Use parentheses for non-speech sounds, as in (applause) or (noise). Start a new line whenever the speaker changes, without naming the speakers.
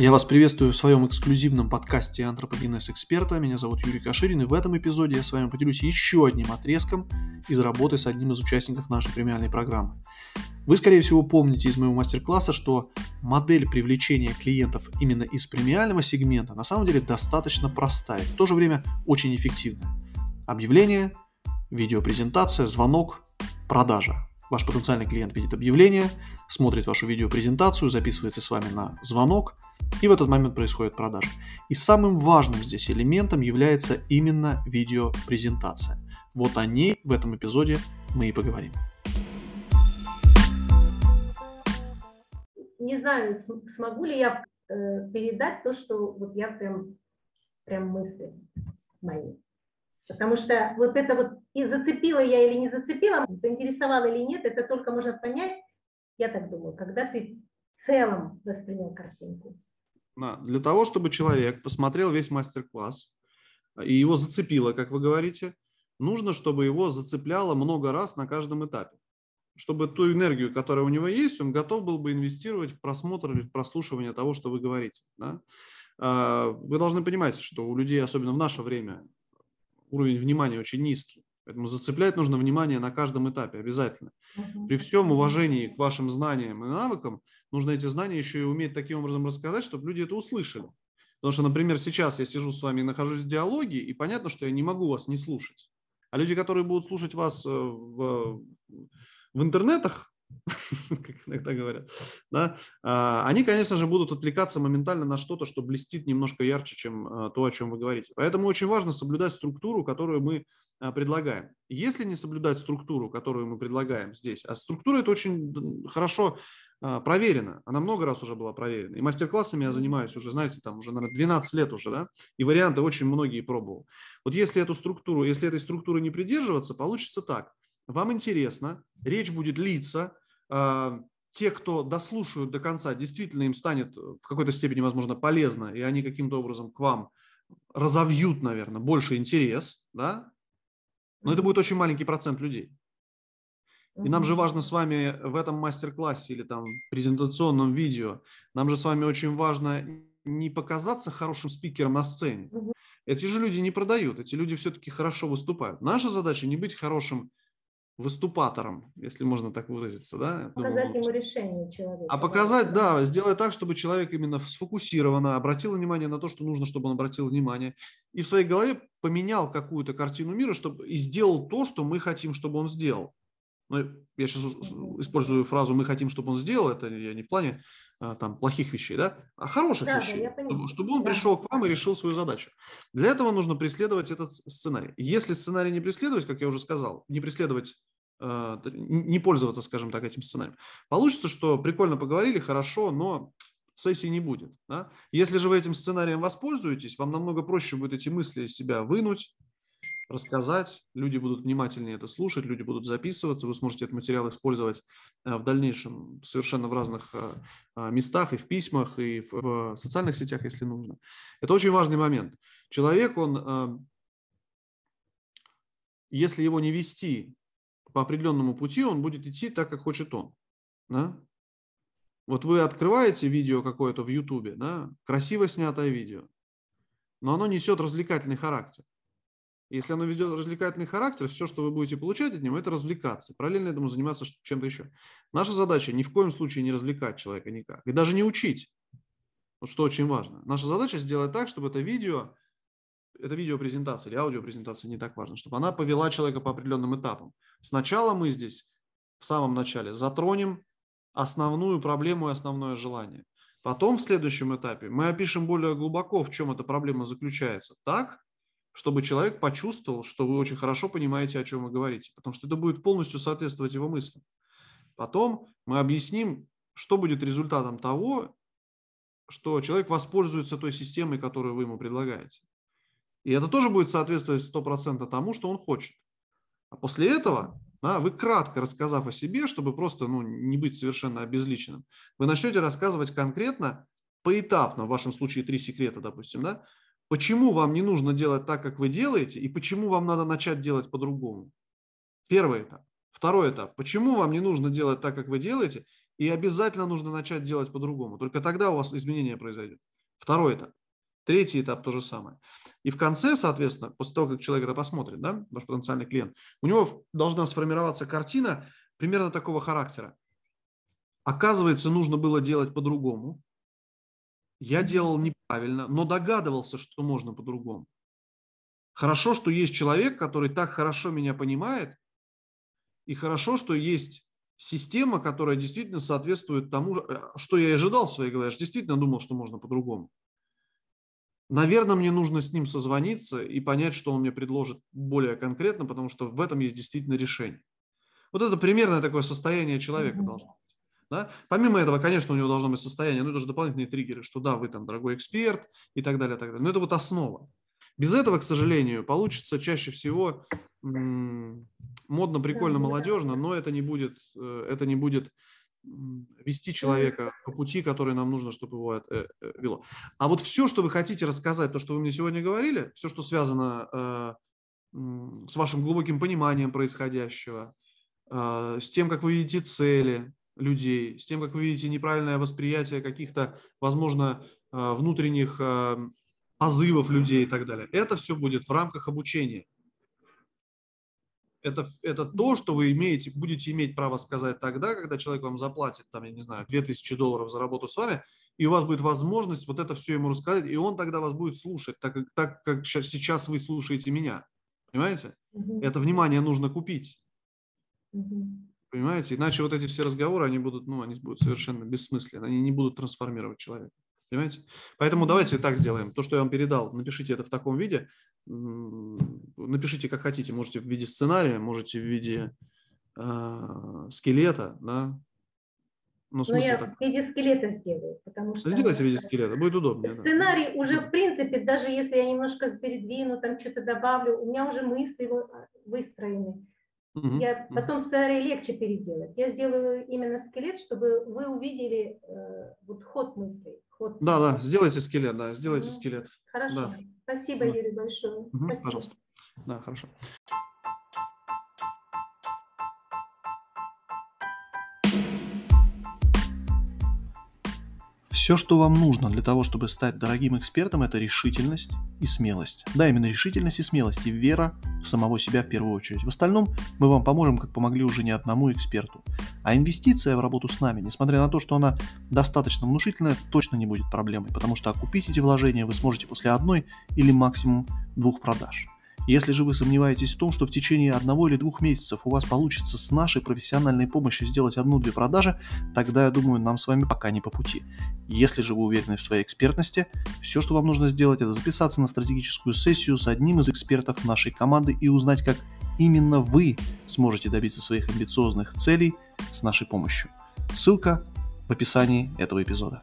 Я вас приветствую в своем эксклюзивном подкасте «Антропогенез эксперта». Меня зовут Юрий Каширин, и в этом эпизоде я с вами поделюсь еще одним отрезком из работы с одним из участников нашей премиальной программы. Вы, скорее всего, помните из моего мастер-класса, что модель привлечения клиентов именно из премиального сегмента на самом деле достаточно простая, в то же время очень эффективная. Объявление, видеопрезентация, звонок, продажа. Ваш потенциальный клиент видит объявление, смотрит вашу видеопрезентацию, записывается с вами на звонок – и в этот момент происходит продажа. И самым важным здесь элементом является именно видеопрезентация. Вот о ней в этом эпизоде мы и поговорим.
Не знаю, смогу ли я э, передать то, что вот я прям, прям мысли мои. Потому что вот это вот и зацепила я или не зацепила, заинтересовала или нет, это только можно понять, я так думаю, когда ты в целом воспринял картинку
для того, чтобы человек посмотрел весь мастер-класс и его зацепило, как вы говорите, нужно, чтобы его зацепляло много раз на каждом этапе. Чтобы ту энергию, которая у него есть, он готов был бы инвестировать в просмотр или в прослушивание того, что вы говорите. Да? А, вы должны понимать, что у людей, особенно в наше время, уровень внимания очень низкий. Поэтому зацеплять нужно внимание на каждом этапе обязательно. При всем уважении к вашим знаниям и навыкам, нужно эти знания еще и уметь таким образом рассказать, чтобы люди это услышали. Потому что, например, сейчас я сижу с вами и нахожусь в диалоге, и понятно, что я не могу вас не слушать. А люди, которые будут слушать вас э, в, в интернетах, (laughs) как иногда говорят, да, а, они, конечно же, будут отвлекаться моментально на что-то, что блестит немножко ярче, чем а, то, о чем вы говорите. Поэтому очень важно соблюдать структуру, которую мы а, предлагаем. Если не соблюдать структуру, которую мы предлагаем здесь, а структура это очень хорошо проверена, она много раз уже была проверена. И мастер-классами я занимаюсь уже, знаете, там уже, наверное, 12 лет уже, да, и варианты очень многие пробовал. Вот если эту структуру, если этой структуры не придерживаться, получится так. Вам интересно, речь будет литься, те, кто дослушают до конца, действительно им станет в какой-то степени, возможно, полезно, и они каким-то образом к вам разовьют, наверное, больше интерес, да, но это будет очень маленький процент людей. И нам же важно с вами в этом мастер-классе или там в презентационном видео, нам же с вами очень важно не показаться хорошим спикером на сцене. Эти же люди не продают, эти люди все-таки хорошо выступают. Наша задача не быть хорошим выступатором, если можно так выразиться, да?
Показать ему решение человека.
А показать, да, сделать так, чтобы человек именно сфокусированно обратил внимание на то, что нужно, чтобы он обратил внимание, и в своей голове поменял какую-то картину мира, чтобы и сделал то, что мы хотим, чтобы он сделал. Ну, я сейчас использую фразу «мы хотим, чтобы он сделал», это я не в плане а, там плохих вещей, да, а хороших да, вещей, чтобы он да. пришел к вам и решил свою задачу. Для этого нужно преследовать этот сценарий. Если сценарий не преследовать, как я уже сказал, не преследовать а, не пользоваться, скажем так, этим сценарием. Получится, что прикольно поговорили, хорошо, но сессии не будет. Да? Если же вы этим сценарием воспользуетесь, вам намного проще будет эти мысли из себя вынуть, рассказать, люди будут внимательнее это слушать, люди будут записываться, вы сможете этот материал использовать а, в дальнейшем совершенно в разных а, местах, и в письмах, и в социальных сетях, если нужно. Это очень важный момент. Человек, он, если его не вести по определенному пути он будет идти так, как хочет он. Да? Вот вы открываете видео какое-то в Ютубе, да, красиво снятое видео, но оно несет развлекательный характер. Если оно ведет развлекательный характер, все, что вы будете получать от него, это развлекаться. Параллельно этому заниматься чем-то еще. Наша задача ни в коем случае не развлекать человека никак. И даже не учить. Вот что очень важно. Наша задача сделать так, чтобы это видео это видеопрезентация или аудиопрезентация, не так важно, чтобы она повела человека по определенным этапам. Сначала мы здесь, в самом начале, затронем основную проблему и основное желание. Потом в следующем этапе мы опишем более глубоко, в чем эта проблема заключается, так, чтобы человек почувствовал, что вы очень хорошо понимаете, о чем вы говорите, потому что это будет полностью соответствовать его мыслям. Потом мы объясним, что будет результатом того, что человек воспользуется той системой, которую вы ему предлагаете. И это тоже будет соответствовать 100% тому, что он хочет. А после этого да, вы кратко рассказав о себе, чтобы просто ну, не быть совершенно обезличенным, вы начнете рассказывать конкретно, поэтапно, в вашем случае три секрета, допустим, да, почему вам не нужно делать так, как вы делаете, и почему вам надо начать делать по-другому. Первый этап. Второй этап. Почему вам не нужно делать так, как вы делаете, и обязательно нужно начать делать по-другому. Только тогда у вас изменения произойдет. Второй этап. Третий этап то же самое. И в конце, соответственно, после того, как человек это посмотрит, да, ваш потенциальный клиент, у него должна сформироваться картина примерно такого характера. Оказывается, нужно было делать по-другому. Я делал неправильно, но догадывался, что можно по-другому. Хорошо, что есть человек, который так хорошо меня понимает, и хорошо, что есть система, которая действительно соответствует тому, э, что я ожидал в своей голове. Я же действительно думал, что можно по-другому. Наверное, мне нужно с ним созвониться и понять, что он мне предложит более конкретно, потому что в этом есть действительно решение. Вот это примерное такое состояние человека mm-hmm. должно быть. Да? Помимо этого, конечно, у него должно быть состояние, ну это же дополнительные триггеры, что да, вы там дорогой эксперт и так далее, так далее. Но это вот основа. Без этого, к сожалению, получится чаще всего м- модно, прикольно, молодежно, но это не будет, э, это не будет вести человека по пути, который нам нужно, чтобы его э, э, вело. А вот все, что вы хотите рассказать, то, что вы мне сегодня говорили, все, что связано с вашим глубоким пониманием происходящего, с тем, как вы видите цели людей, с тем, как вы видите неправильное восприятие каких-то, возможно, внутренних позывов людей и так далее. Это все будет в рамках обучения это, это то, что вы имеете, будете иметь право сказать тогда, когда человек вам заплатит, там, я не знаю, 2000 долларов за работу с вами, и у вас будет возможность вот это все ему рассказать, и он тогда вас будет слушать, так как, так как сейчас вы слушаете меня. Понимаете? Угу. Это внимание нужно купить. Угу. Понимаете? Иначе вот эти все разговоры, они будут, ну, они будут совершенно бессмысленны, они не будут трансформировать человека. Понимаете? Поэтому давайте так сделаем. То, что я вам передал, напишите это в таком виде. Напишите, как хотите. Можете в виде сценария, можете в виде э, скелета, да.
Но, Но я так. в виде скелета сделаю, потому что...
Сделайте в виде скелета, будет удобнее.
Сценарий да. уже, в принципе, даже если я немножко передвину, там что-то добавлю, у меня уже мысли выстроены. Угу, я потом сценарий легче переделать. Я сделаю именно скелет, чтобы вы увидели э, вот ход мыслей.
Ход да, да, сделайте скелет, да, сделайте угу. скелет.
Хорошо. Да. Спасибо, да. Юрий, большое.
Угу, Спасибо. Пожалуйста. Да, хорошо. Все, что вам нужно для того, чтобы стать дорогим экспертом, это решительность и смелость. Да, именно решительность и смелость, и вера в самого себя в первую очередь. В остальном мы вам поможем, как помогли уже не одному эксперту. А инвестиция в работу с нами, несмотря на то, что она достаточно внушительная, точно не будет проблемой, потому что окупить эти вложения вы сможете после одной или максимум двух продаж. Если же вы сомневаетесь в том, что в течение одного или двух месяцев у вас получится с нашей профессиональной помощью сделать одну-две продажи, тогда, я думаю, нам с вами пока не по пути. Если же вы уверены в своей экспертности, все, что вам нужно сделать, это записаться на стратегическую сессию с одним из экспертов нашей команды и узнать, как именно вы сможете добиться своих амбициозных целей с нашей помощью. Ссылка в описании этого эпизода.